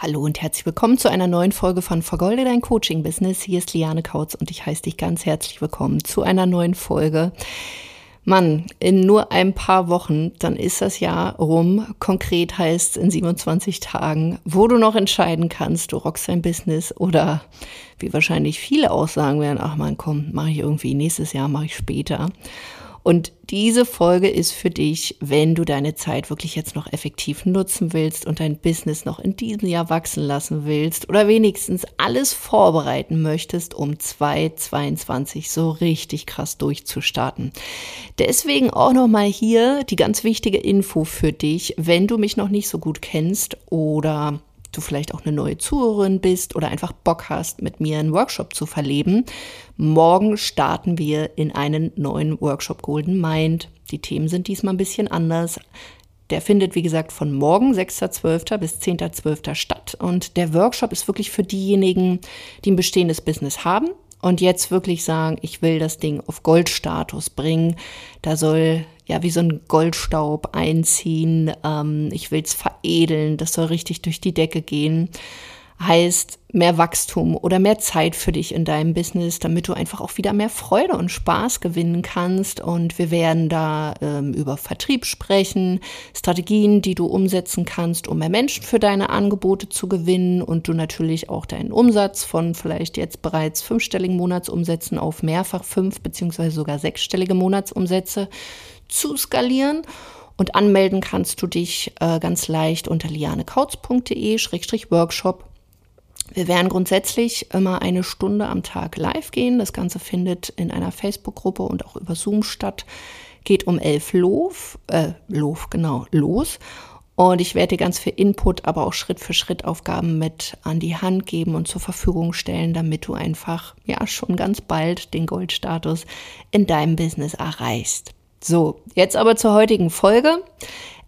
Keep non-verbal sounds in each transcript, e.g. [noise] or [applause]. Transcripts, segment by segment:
Hallo und herzlich willkommen zu einer neuen Folge von Vergolde dein Coaching Business. Hier ist Liane Kautz und ich heiße dich ganz herzlich willkommen zu einer neuen Folge. Mann, in nur ein paar Wochen, dann ist das Jahr rum. Konkret heißt in 27 Tagen, wo du noch entscheiden kannst, du rockst dein Business oder wie wahrscheinlich viele auch sagen werden, ach man, komm, mache ich irgendwie nächstes Jahr, mache ich später. Und diese Folge ist für dich, wenn du deine Zeit wirklich jetzt noch effektiv nutzen willst und dein Business noch in diesem Jahr wachsen lassen willst oder wenigstens alles vorbereiten möchtest, um 2022 so richtig krass durchzustarten. Deswegen auch nochmal hier die ganz wichtige Info für dich, wenn du mich noch nicht so gut kennst oder du vielleicht auch eine neue Zuhörerin bist oder einfach Bock hast, mit mir einen Workshop zu verleben. Morgen starten wir in einen neuen Workshop Golden Mind. Die Themen sind diesmal ein bisschen anders. Der findet, wie gesagt, von morgen, 6.12. bis 10.12. statt. Und der Workshop ist wirklich für diejenigen, die ein bestehendes Business haben und jetzt wirklich sagen, ich will das Ding auf Goldstatus bringen. Da soll ja wie so ein Goldstaub einziehen. Ähm, ich will es veredeln. Das soll richtig durch die Decke gehen heißt mehr Wachstum oder mehr Zeit für dich in deinem Business, damit du einfach auch wieder mehr Freude und Spaß gewinnen kannst. Und wir werden da ähm, über Vertrieb sprechen, Strategien, die du umsetzen kannst, um mehr Menschen für deine Angebote zu gewinnen und du natürlich auch deinen Umsatz von vielleicht jetzt bereits fünfstelligen Monatsumsätzen auf mehrfach fünf beziehungsweise sogar sechsstellige Monatsumsätze zu skalieren. Und anmelden kannst du dich äh, ganz leicht unter lianekautz.de-workshop wir werden grundsätzlich immer eine Stunde am Tag live gehen. Das Ganze findet in einer Facebook-Gruppe und auch über Zoom statt. Geht um elf Lof, äh, Lof, genau, los. Und ich werde dir ganz viel Input, aber auch Schritt für Schritt Aufgaben mit an die Hand geben und zur Verfügung stellen, damit du einfach, ja, schon ganz bald den Goldstatus in deinem Business erreichst. So, jetzt aber zur heutigen Folge.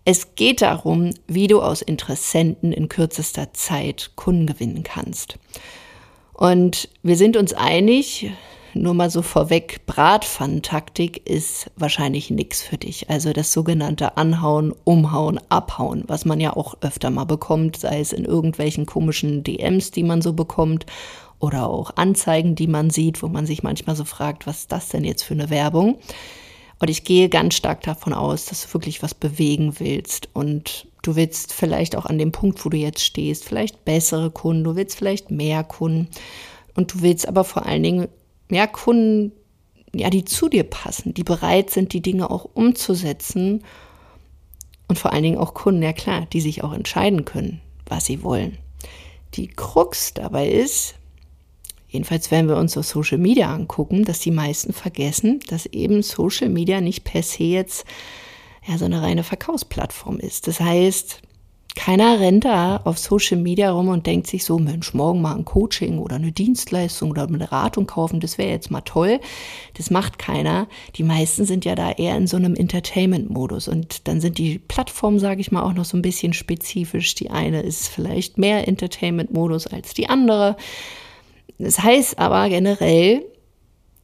Es geht darum, wie du aus Interessenten in kürzester Zeit Kunden gewinnen kannst. Und wir sind uns einig, nur mal so vorweg, Bratpfannentaktik ist wahrscheinlich nichts für dich. Also das sogenannte Anhauen, Umhauen, Abhauen, was man ja auch öfter mal bekommt, sei es in irgendwelchen komischen DMs, die man so bekommt, oder auch Anzeigen, die man sieht, wo man sich manchmal so fragt, was ist das denn jetzt für eine Werbung? Und ich gehe ganz stark davon aus, dass du wirklich was bewegen willst. Und du willst vielleicht auch an dem Punkt, wo du jetzt stehst, vielleicht bessere Kunden, du willst vielleicht mehr Kunden. Und du willst aber vor allen Dingen mehr Kunden, ja, die zu dir passen, die bereit sind, die Dinge auch umzusetzen. Und vor allen Dingen auch Kunden, ja klar, die sich auch entscheiden können, was sie wollen. Die Krux dabei ist, Jedenfalls werden wir uns so Social Media angucken, dass die meisten vergessen, dass eben Social Media nicht per se jetzt ja, so eine reine Verkaufsplattform ist. Das heißt, keiner rennt da auf Social Media rum und denkt sich so, Mensch, morgen mal ein Coaching oder eine Dienstleistung oder eine Beratung kaufen, das wäre jetzt mal toll. Das macht keiner. Die meisten sind ja da eher in so einem Entertainment-Modus. Und dann sind die Plattformen, sage ich mal, auch noch so ein bisschen spezifisch. Die eine ist vielleicht mehr Entertainment-Modus als die andere. Das heißt aber generell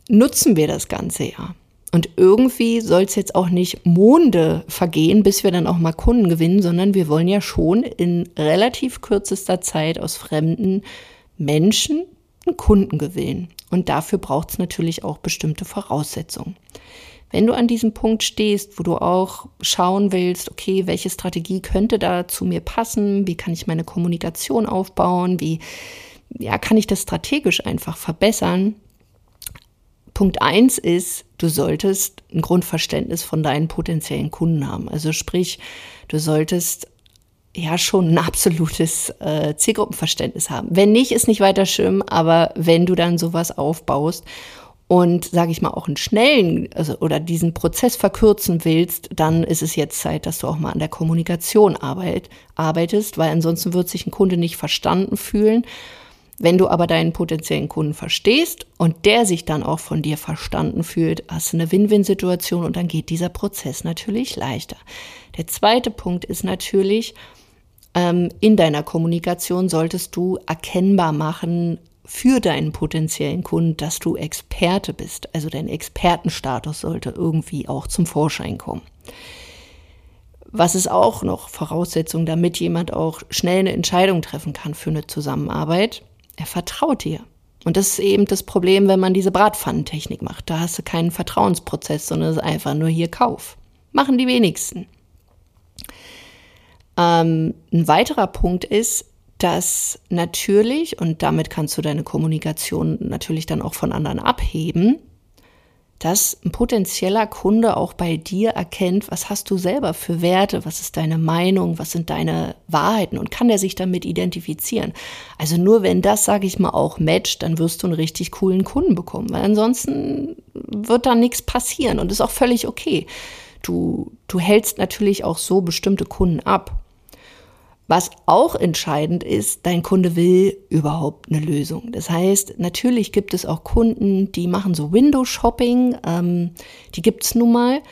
nutzen wir das Ganze ja. Und irgendwie soll es jetzt auch nicht Monde vergehen, bis wir dann auch mal Kunden gewinnen, sondern wir wollen ja schon in relativ kürzester Zeit aus fremden Menschen einen Kunden gewinnen. Und dafür braucht es natürlich auch bestimmte Voraussetzungen. Wenn du an diesem Punkt stehst, wo du auch schauen willst, okay, welche Strategie könnte da zu mir passen, wie kann ich meine Kommunikation aufbauen, wie ja, kann ich das strategisch einfach verbessern? Punkt eins ist, du solltest ein Grundverständnis von deinen potenziellen Kunden haben. Also sprich, du solltest ja schon ein absolutes äh, Zielgruppenverständnis haben. Wenn nicht, ist nicht weiter schlimm, aber wenn du dann sowas aufbaust und sage ich mal auch einen schnellen also, oder diesen Prozess verkürzen willst, dann ist es jetzt Zeit, dass du auch mal an der Kommunikation arbeit, arbeitest, weil ansonsten wird sich ein Kunde nicht verstanden fühlen wenn du aber deinen potenziellen Kunden verstehst und der sich dann auch von dir verstanden fühlt, hast du eine Win-Win-Situation und dann geht dieser Prozess natürlich leichter. Der zweite Punkt ist natürlich, ähm, in deiner Kommunikation solltest du erkennbar machen für deinen potenziellen Kunden, dass du Experte bist. Also dein Expertenstatus sollte irgendwie auch zum Vorschein kommen. Was ist auch noch Voraussetzung, damit jemand auch schnell eine Entscheidung treffen kann für eine Zusammenarbeit? Er vertraut dir. Und das ist eben das Problem, wenn man diese Bratpfannentechnik macht. Da hast du keinen Vertrauensprozess, sondern es ist einfach nur hier Kauf. Machen die wenigsten. Ähm, ein weiterer Punkt ist, dass natürlich, und damit kannst du deine Kommunikation natürlich dann auch von anderen abheben, dass ein potenzieller Kunde auch bei dir erkennt, was hast du selber für Werte, was ist deine Meinung, was sind deine Wahrheiten und kann er sich damit identifizieren. Also nur wenn das, sage ich mal, auch matcht, dann wirst du einen richtig coolen Kunden bekommen, weil ansonsten wird da nichts passieren und ist auch völlig okay. Du, du hältst natürlich auch so bestimmte Kunden ab. Was auch entscheidend ist, dein Kunde will überhaupt eine Lösung. Das heißt, natürlich gibt es auch Kunden, die machen so Window-Shopping, ähm, die gibt es nun mal.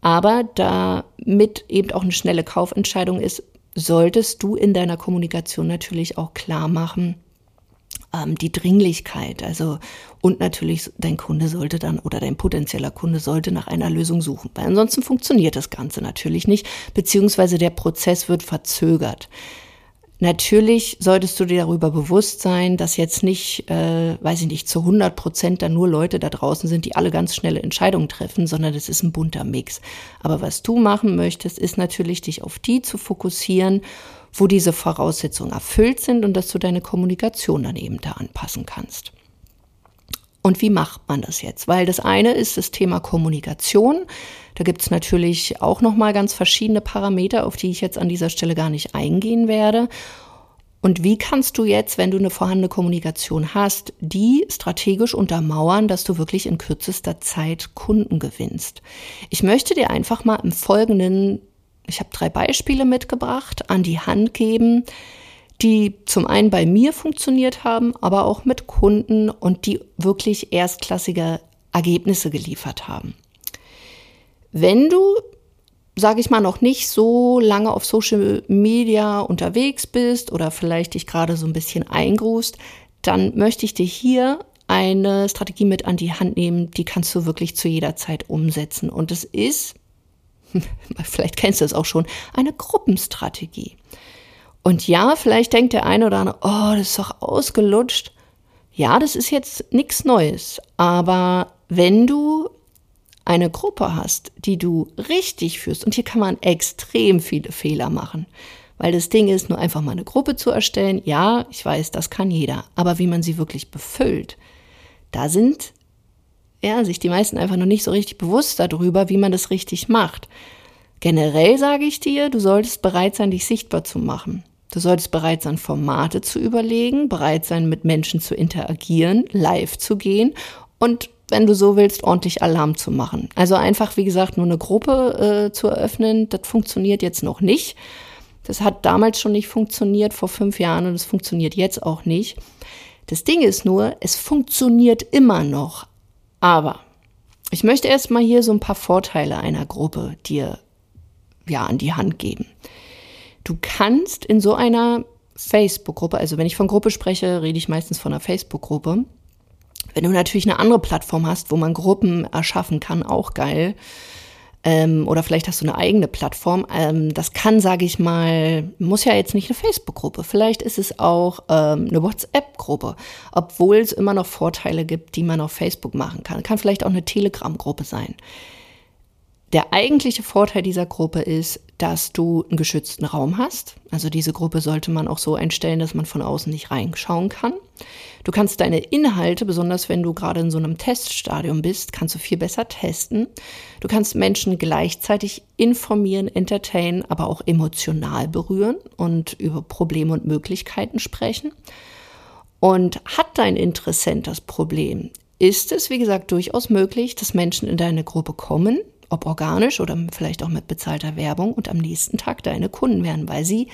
Aber damit eben auch eine schnelle Kaufentscheidung ist, solltest du in deiner Kommunikation natürlich auch klar machen, ähm, die Dringlichkeit. Also und natürlich dein Kunde sollte dann oder dein potenzieller Kunde sollte nach einer Lösung suchen, weil ansonsten funktioniert das Ganze natürlich nicht, beziehungsweise der Prozess wird verzögert. Natürlich solltest du dir darüber bewusst sein, dass jetzt nicht, äh, weiß ich nicht, zu 100 Prozent dann nur Leute da draußen sind, die alle ganz schnelle Entscheidungen treffen, sondern das ist ein bunter Mix. Aber was du machen möchtest, ist natürlich, dich auf die zu fokussieren wo diese Voraussetzungen erfüllt sind und dass du deine Kommunikation dann eben da anpassen kannst. Und wie macht man das jetzt? Weil das eine ist das Thema Kommunikation. Da gibt es natürlich auch nochmal ganz verschiedene Parameter, auf die ich jetzt an dieser Stelle gar nicht eingehen werde. Und wie kannst du jetzt, wenn du eine vorhandene Kommunikation hast, die strategisch untermauern, dass du wirklich in kürzester Zeit Kunden gewinnst? Ich möchte dir einfach mal im Folgenden ich habe drei Beispiele mitgebracht, an die Hand geben, die zum einen bei mir funktioniert haben, aber auch mit Kunden und die wirklich erstklassige Ergebnisse geliefert haben. Wenn du, sage ich mal, noch nicht so lange auf Social Media unterwegs bist oder vielleicht dich gerade so ein bisschen eingrust, dann möchte ich dir hier eine Strategie mit an die Hand nehmen, die kannst du wirklich zu jeder Zeit umsetzen. Und es ist [laughs] vielleicht kennst du es auch schon, eine Gruppenstrategie. Und ja, vielleicht denkt der eine oder andere, oh, das ist doch ausgelutscht. Ja, das ist jetzt nichts Neues. Aber wenn du eine Gruppe hast, die du richtig führst, und hier kann man extrem viele Fehler machen, weil das Ding ist, nur einfach mal eine Gruppe zu erstellen, ja, ich weiß, das kann jeder, aber wie man sie wirklich befüllt, da sind ja, sich die meisten einfach noch nicht so richtig bewusst darüber, wie man das richtig macht. Generell sage ich dir, du solltest bereit sein, dich sichtbar zu machen. Du solltest bereit sein, Formate zu überlegen, bereit sein, mit Menschen zu interagieren, live zu gehen und wenn du so willst, ordentlich Alarm zu machen. Also einfach, wie gesagt, nur eine Gruppe äh, zu eröffnen, das funktioniert jetzt noch nicht. Das hat damals schon nicht funktioniert, vor fünf Jahren, und es funktioniert jetzt auch nicht. Das Ding ist nur, es funktioniert immer noch, aber ich möchte erstmal hier so ein paar Vorteile einer Gruppe dir ja an die Hand geben. Du kannst in so einer Facebook-Gruppe, also wenn ich von Gruppe spreche, rede ich meistens von einer Facebook-Gruppe. Wenn du natürlich eine andere Plattform hast, wo man Gruppen erschaffen kann, auch geil, ähm, oder vielleicht hast du eine eigene Plattform. Ähm, das kann, sage ich mal, muss ja jetzt nicht eine Facebook-Gruppe. Vielleicht ist es auch ähm, eine WhatsApp-Gruppe, obwohl es immer noch Vorteile gibt, die man auf Facebook machen kann. Kann vielleicht auch eine Telegram-Gruppe sein. Der eigentliche Vorteil dieser Gruppe ist, dass du einen geschützten Raum hast. Also diese Gruppe sollte man auch so einstellen, dass man von außen nicht reinschauen kann. Du kannst deine Inhalte, besonders wenn du gerade in so einem Teststadium bist, kannst du viel besser testen. Du kannst Menschen gleichzeitig informieren, entertainen, aber auch emotional berühren und über Probleme und Möglichkeiten sprechen. Und hat dein Interessent das Problem, ist es, wie gesagt, durchaus möglich, dass Menschen in deine Gruppe kommen, ob organisch oder vielleicht auch mit bezahlter Werbung und am nächsten Tag deine Kunden werden, weil sie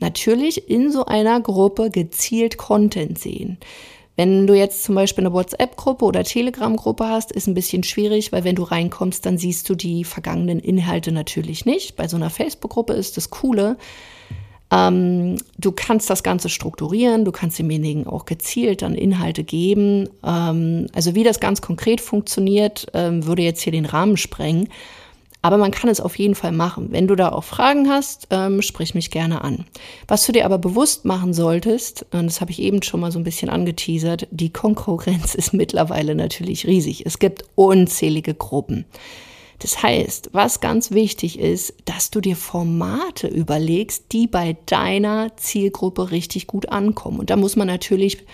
natürlich in so einer Gruppe gezielt Content sehen. Wenn du jetzt zum Beispiel eine WhatsApp-Gruppe oder Telegram-Gruppe hast, ist ein bisschen schwierig, weil wenn du reinkommst, dann siehst du die vergangenen Inhalte natürlich nicht. Bei so einer Facebook-Gruppe ist das Coole, ähm, du kannst das Ganze strukturieren, du kannst demjenigen auch gezielt dann Inhalte geben. Ähm, also wie das ganz konkret funktioniert, ähm, würde jetzt hier den Rahmen sprengen. Aber man kann es auf jeden Fall machen. Wenn du da auch Fragen hast, ähm, sprich mich gerne an. Was du dir aber bewusst machen solltest, und das habe ich eben schon mal so ein bisschen angeteasert, die Konkurrenz [laughs] ist mittlerweile natürlich riesig. Es gibt unzählige Gruppen. Das heißt, was ganz wichtig ist, dass du dir Formate überlegst, die bei deiner Zielgruppe richtig gut ankommen. Und da muss man natürlich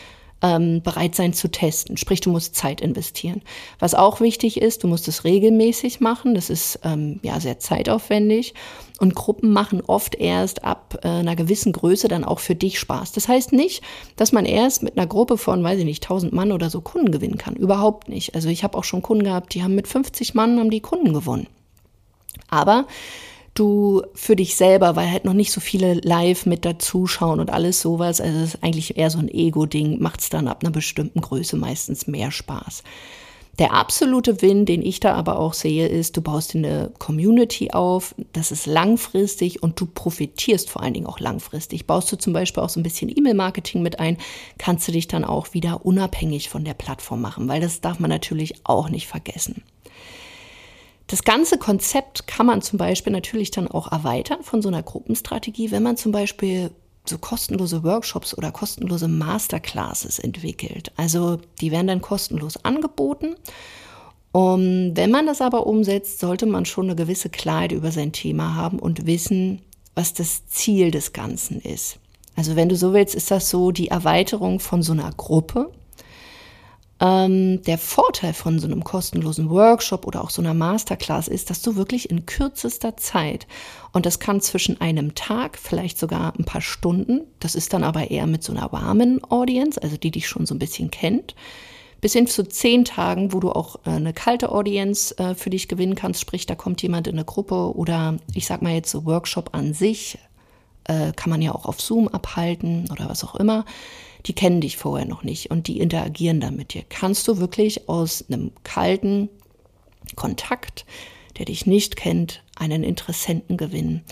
ähm, bereit sein zu testen. Sprich, du musst Zeit investieren. Was auch wichtig ist, du musst es regelmäßig machen. Das ist ähm, ja sehr zeitaufwendig. Und Gruppen machen oft erst ab äh, einer gewissen Größe dann auch für dich Spaß. Das heißt nicht, dass man erst mit einer Gruppe von, weiß ich nicht, 1000 Mann oder so Kunden gewinnen kann. Überhaupt nicht. Also ich habe auch schon Kunden gehabt, die haben mit 50 Mann haben die Kunden gewonnen. Aber du für dich selber, weil halt noch nicht so viele live mit dazuschauen und alles sowas. Also es ist eigentlich eher so ein Ego-Ding, macht es dann ab einer bestimmten Größe meistens mehr Spaß. Der absolute Win, den ich da aber auch sehe, ist, du baust eine Community auf, das ist langfristig und du profitierst vor allen Dingen auch langfristig. Baust du zum Beispiel auch so ein bisschen E-Mail-Marketing mit ein, kannst du dich dann auch wieder unabhängig von der Plattform machen, weil das darf man natürlich auch nicht vergessen. Das ganze Konzept kann man zum Beispiel natürlich dann auch erweitern von so einer Gruppenstrategie, wenn man zum Beispiel so kostenlose Workshops oder kostenlose Masterclasses entwickelt. Also die werden dann kostenlos angeboten. Um, wenn man das aber umsetzt, sollte man schon eine gewisse Klarheit über sein Thema haben und wissen, was das Ziel des Ganzen ist. Also wenn du so willst, ist das so die Erweiterung von so einer Gruppe, ähm, der Vorteil von so einem kostenlosen Workshop oder auch so einer Masterclass ist, dass du wirklich in kürzester Zeit, und das kann zwischen einem Tag, vielleicht sogar ein paar Stunden, das ist dann aber eher mit so einer warmen Audience, also die dich schon so ein bisschen kennt, bis hin zu zehn Tagen, wo du auch äh, eine kalte Audience äh, für dich gewinnen kannst, sprich, da kommt jemand in eine Gruppe oder ich sag mal jetzt so Workshop an sich, äh, kann man ja auch auf Zoom abhalten oder was auch immer die kennen dich vorher noch nicht und die interagieren dann mit dir. Kannst du wirklich aus einem kalten Kontakt, der dich nicht kennt, einen Interessenten gewinnen?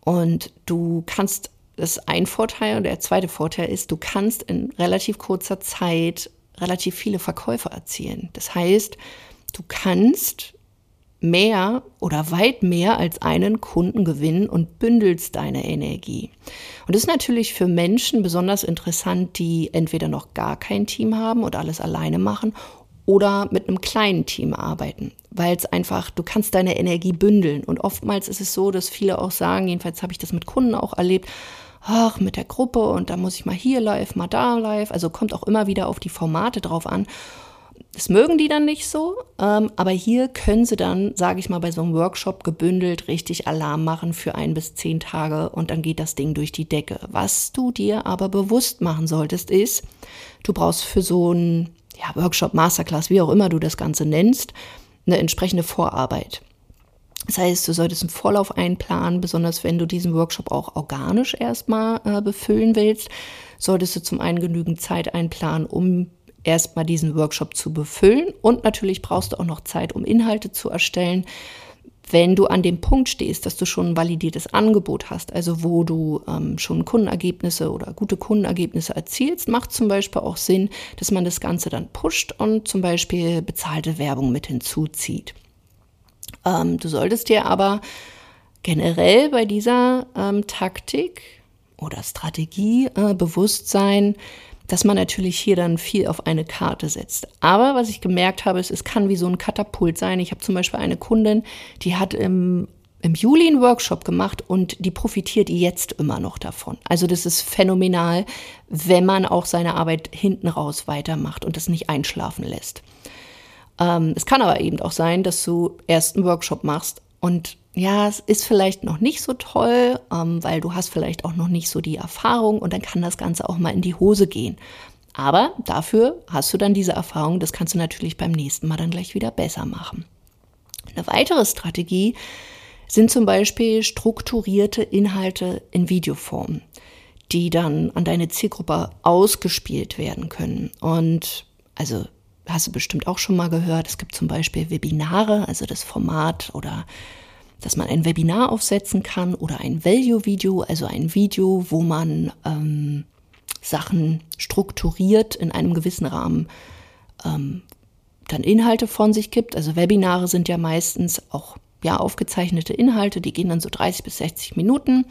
Und du kannst, das ist ein Vorteil und der zweite Vorteil ist, du kannst in relativ kurzer Zeit relativ viele Verkäufe erzielen. Das heißt, du kannst mehr oder weit mehr als einen Kunden gewinnen und bündelst deine Energie. Und das ist natürlich für Menschen besonders interessant, die entweder noch gar kein Team haben oder alles alleine machen oder mit einem kleinen Team arbeiten, weil es einfach, du kannst deine Energie bündeln. Und oftmals ist es so, dass viele auch sagen, jedenfalls habe ich das mit Kunden auch erlebt, ach, mit der Gruppe und da muss ich mal hier live, mal da live. Also kommt auch immer wieder auf die Formate drauf an. Das mögen die dann nicht so, ähm, aber hier können sie dann, sage ich mal, bei so einem Workshop gebündelt richtig Alarm machen für ein bis zehn Tage und dann geht das Ding durch die Decke. Was du dir aber bewusst machen solltest, ist, du brauchst für so einen ja, Workshop, Masterclass, wie auch immer du das Ganze nennst, eine entsprechende Vorarbeit. Das heißt, du solltest einen Vorlauf einplanen, besonders wenn du diesen Workshop auch organisch erstmal äh, befüllen willst, solltest du zum einen genügend Zeit einplanen, um erstmal diesen Workshop zu befüllen. Und natürlich brauchst du auch noch Zeit, um Inhalte zu erstellen. Wenn du an dem Punkt stehst, dass du schon ein validiertes Angebot hast, also wo du ähm, schon Kundenergebnisse oder gute Kundenergebnisse erzielst, macht zum Beispiel auch Sinn, dass man das Ganze dann pusht und zum Beispiel bezahlte Werbung mit hinzuzieht. Ähm, du solltest dir aber generell bei dieser ähm, Taktik oder Strategie äh, bewusst sein, dass man natürlich hier dann viel auf eine Karte setzt. Aber was ich gemerkt habe, ist, es kann wie so ein Katapult sein. Ich habe zum Beispiel eine Kundin, die hat im im Juli einen Workshop gemacht und die profitiert jetzt immer noch davon. Also das ist phänomenal, wenn man auch seine Arbeit hinten raus weitermacht und das nicht einschlafen lässt. Ähm, es kann aber eben auch sein, dass du erst einen Workshop machst und ja, es ist vielleicht noch nicht so toll, ähm, weil du hast vielleicht auch noch nicht so die Erfahrung und dann kann das Ganze auch mal in die Hose gehen. Aber dafür hast du dann diese Erfahrung, das kannst du natürlich beim nächsten Mal dann gleich wieder besser machen. Eine weitere Strategie sind zum Beispiel strukturierte Inhalte in Videoform, die dann an deine Zielgruppe ausgespielt werden können. Und also hast du bestimmt auch schon mal gehört, es gibt zum Beispiel Webinare, also das Format oder dass man ein Webinar aufsetzen kann oder ein Value-Video, also ein Video, wo man ähm, Sachen strukturiert in einem gewissen Rahmen ähm, dann Inhalte von sich gibt. Also Webinare sind ja meistens auch ja, aufgezeichnete Inhalte, die gehen dann so 30 bis 60 Minuten.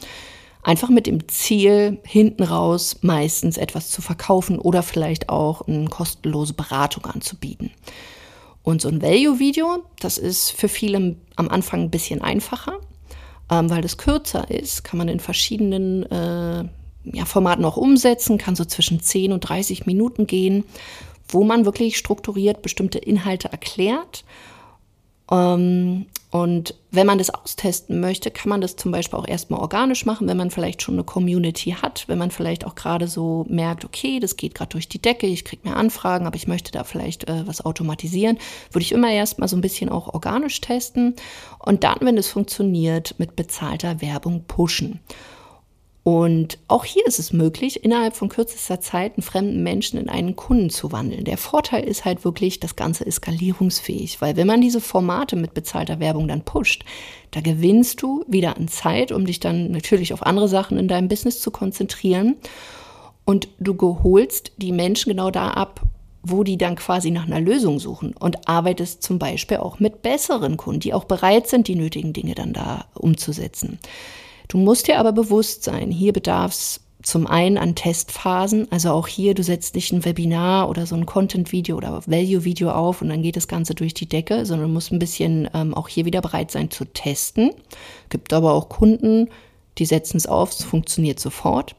Einfach mit dem Ziel, hinten raus meistens etwas zu verkaufen oder vielleicht auch eine kostenlose Beratung anzubieten. Und so ein Value-Video, das ist für viele am Anfang ein bisschen einfacher, ähm, weil das kürzer ist, kann man in verschiedenen äh, ja, Formaten auch umsetzen, kann so zwischen 10 und 30 Minuten gehen, wo man wirklich strukturiert bestimmte Inhalte erklärt ähm, und wenn man das austesten möchte, kann man das zum Beispiel auch erstmal organisch machen, wenn man vielleicht schon eine Community hat, wenn man vielleicht auch gerade so merkt, okay, das geht gerade durch die Decke, ich kriege mehr Anfragen, aber ich möchte da vielleicht äh, was automatisieren, würde ich immer erstmal so ein bisschen auch organisch testen und dann, wenn es funktioniert, mit bezahlter Werbung pushen. Und auch hier ist es möglich, innerhalb von kürzester Zeit einen fremden Menschen in einen Kunden zu wandeln. Der Vorteil ist halt wirklich, das Ganze ist skalierungsfähig, weil wenn man diese Formate mit bezahlter Werbung dann pusht, da gewinnst du wieder an Zeit, um dich dann natürlich auf andere Sachen in deinem Business zu konzentrieren. Und du geholst die Menschen genau da ab, wo die dann quasi nach einer Lösung suchen und arbeitest zum Beispiel auch mit besseren Kunden, die auch bereit sind, die nötigen Dinge dann da umzusetzen. Du musst dir aber bewusst sein, hier bedarf es zum einen an Testphasen, also auch hier, du setzt nicht ein Webinar oder so ein Content-Video oder Value-Video auf und dann geht das Ganze durch die Decke, sondern du musst ein bisschen ähm, auch hier wieder bereit sein zu testen. Gibt aber auch Kunden, die setzen es auf, es funktioniert sofort.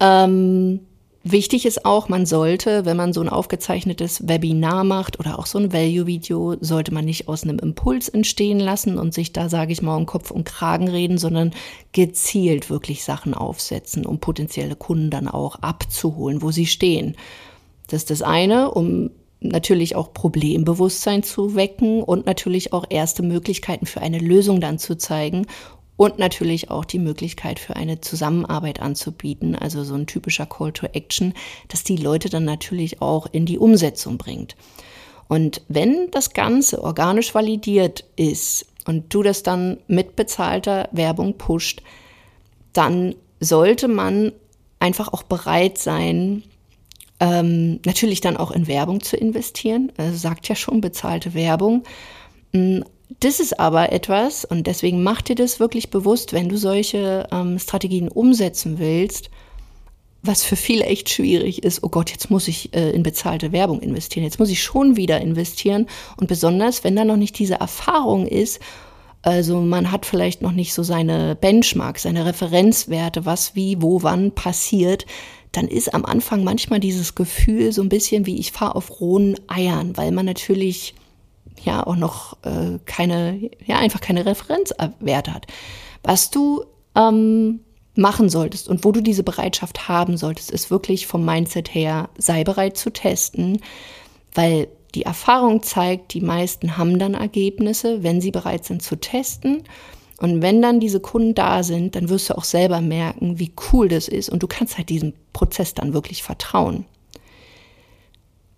Ähm, Wichtig ist auch, man sollte, wenn man so ein aufgezeichnetes Webinar macht oder auch so ein Value-Video, sollte man nicht aus einem Impuls entstehen lassen und sich da, sage ich mal, um Kopf und Kragen reden, sondern gezielt wirklich Sachen aufsetzen, um potenzielle Kunden dann auch abzuholen, wo sie stehen. Das ist das eine, um natürlich auch Problembewusstsein zu wecken und natürlich auch erste Möglichkeiten für eine Lösung dann zu zeigen und natürlich auch die Möglichkeit für eine Zusammenarbeit anzubieten, also so ein typischer Call to Action, dass die Leute dann natürlich auch in die Umsetzung bringt. Und wenn das Ganze organisch validiert ist und du das dann mit bezahlter Werbung pusht, dann sollte man einfach auch bereit sein, ähm, natürlich dann auch in Werbung zu investieren. Also sagt ja schon bezahlte Werbung. Das ist aber etwas, und deswegen mach dir das wirklich bewusst, wenn du solche ähm, Strategien umsetzen willst, was für viele echt schwierig ist. Oh Gott, jetzt muss ich äh, in bezahlte Werbung investieren, jetzt muss ich schon wieder investieren. Und besonders, wenn da noch nicht diese Erfahrung ist, also man hat vielleicht noch nicht so seine Benchmark, seine Referenzwerte, was wie, wo, wann passiert, dann ist am Anfang manchmal dieses Gefühl so ein bisschen wie ich fahre auf rohen Eiern, weil man natürlich ja auch noch äh, keine, ja einfach keine Referenzwerte hat. Was du ähm, machen solltest und wo du diese Bereitschaft haben solltest, ist wirklich vom Mindset her, sei bereit zu testen, weil die Erfahrung zeigt, die meisten haben dann Ergebnisse, wenn sie bereit sind zu testen. Und wenn dann diese Kunden da sind, dann wirst du auch selber merken, wie cool das ist und du kannst halt diesem Prozess dann wirklich vertrauen.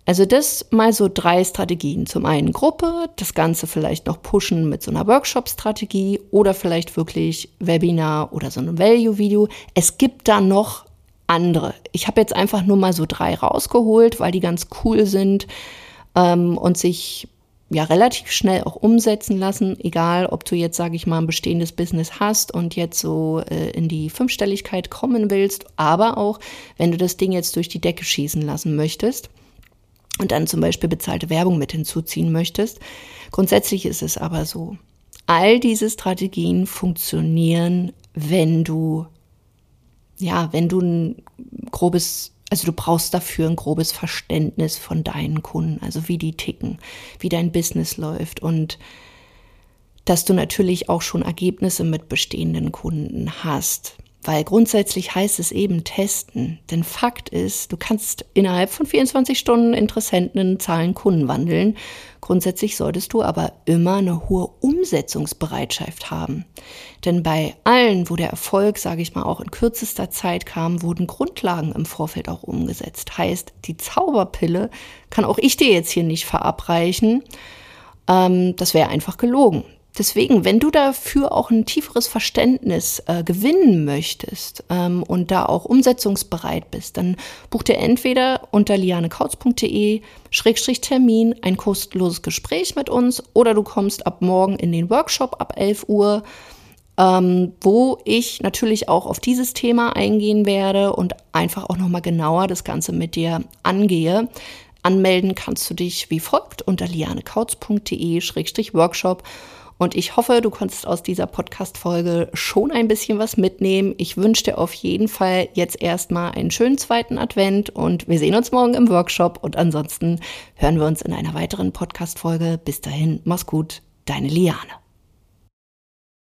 Also das mal so drei Strategien. Zum einen Gruppe, das Ganze vielleicht noch pushen mit so einer Workshop-Strategie oder vielleicht wirklich Webinar oder so ein Value-Video. Es gibt da noch andere. Ich habe jetzt einfach nur mal so drei rausgeholt, weil die ganz cool sind ähm, und sich ja relativ schnell auch umsetzen lassen, egal ob du jetzt, sage ich mal, ein bestehendes Business hast und jetzt so äh, in die Fünfstelligkeit kommen willst, aber auch, wenn du das Ding jetzt durch die Decke schießen lassen möchtest und dann zum Beispiel bezahlte Werbung mit hinzuziehen möchtest. Grundsätzlich ist es aber so, all diese Strategien funktionieren, wenn du, ja, wenn du ein grobes, also du brauchst dafür ein grobes Verständnis von deinen Kunden, also wie die ticken, wie dein Business läuft und dass du natürlich auch schon Ergebnisse mit bestehenden Kunden hast. Weil grundsätzlich heißt es eben testen. Denn Fakt ist, du kannst innerhalb von 24 Stunden Interessenten in Zahlen Kunden wandeln. Grundsätzlich solltest du aber immer eine hohe Umsetzungsbereitschaft haben. Denn bei allen, wo der Erfolg, sage ich mal, auch in kürzester Zeit kam, wurden Grundlagen im Vorfeld auch umgesetzt. Heißt, die Zauberpille kann auch ich dir jetzt hier nicht verabreichen. Ähm, das wäre einfach gelogen. Deswegen, wenn du dafür auch ein tieferes Verständnis äh, gewinnen möchtest ähm, und da auch umsetzungsbereit bist, dann buch dir entweder unter lianekautz.de Schrägstrich Termin ein kostenloses Gespräch mit uns oder du kommst ab morgen in den Workshop ab 11 Uhr, ähm, wo ich natürlich auch auf dieses Thema eingehen werde und einfach auch nochmal genauer das Ganze mit dir angehe. Anmelden kannst du dich wie folgt unter lianekautz.de-workshop und ich hoffe, du konntest aus dieser Podcast-Folge schon ein bisschen was mitnehmen. Ich wünsche dir auf jeden Fall jetzt erstmal einen schönen zweiten Advent und wir sehen uns morgen im Workshop und ansonsten hören wir uns in einer weiteren Podcast-Folge. Bis dahin, mach's gut, deine Liane.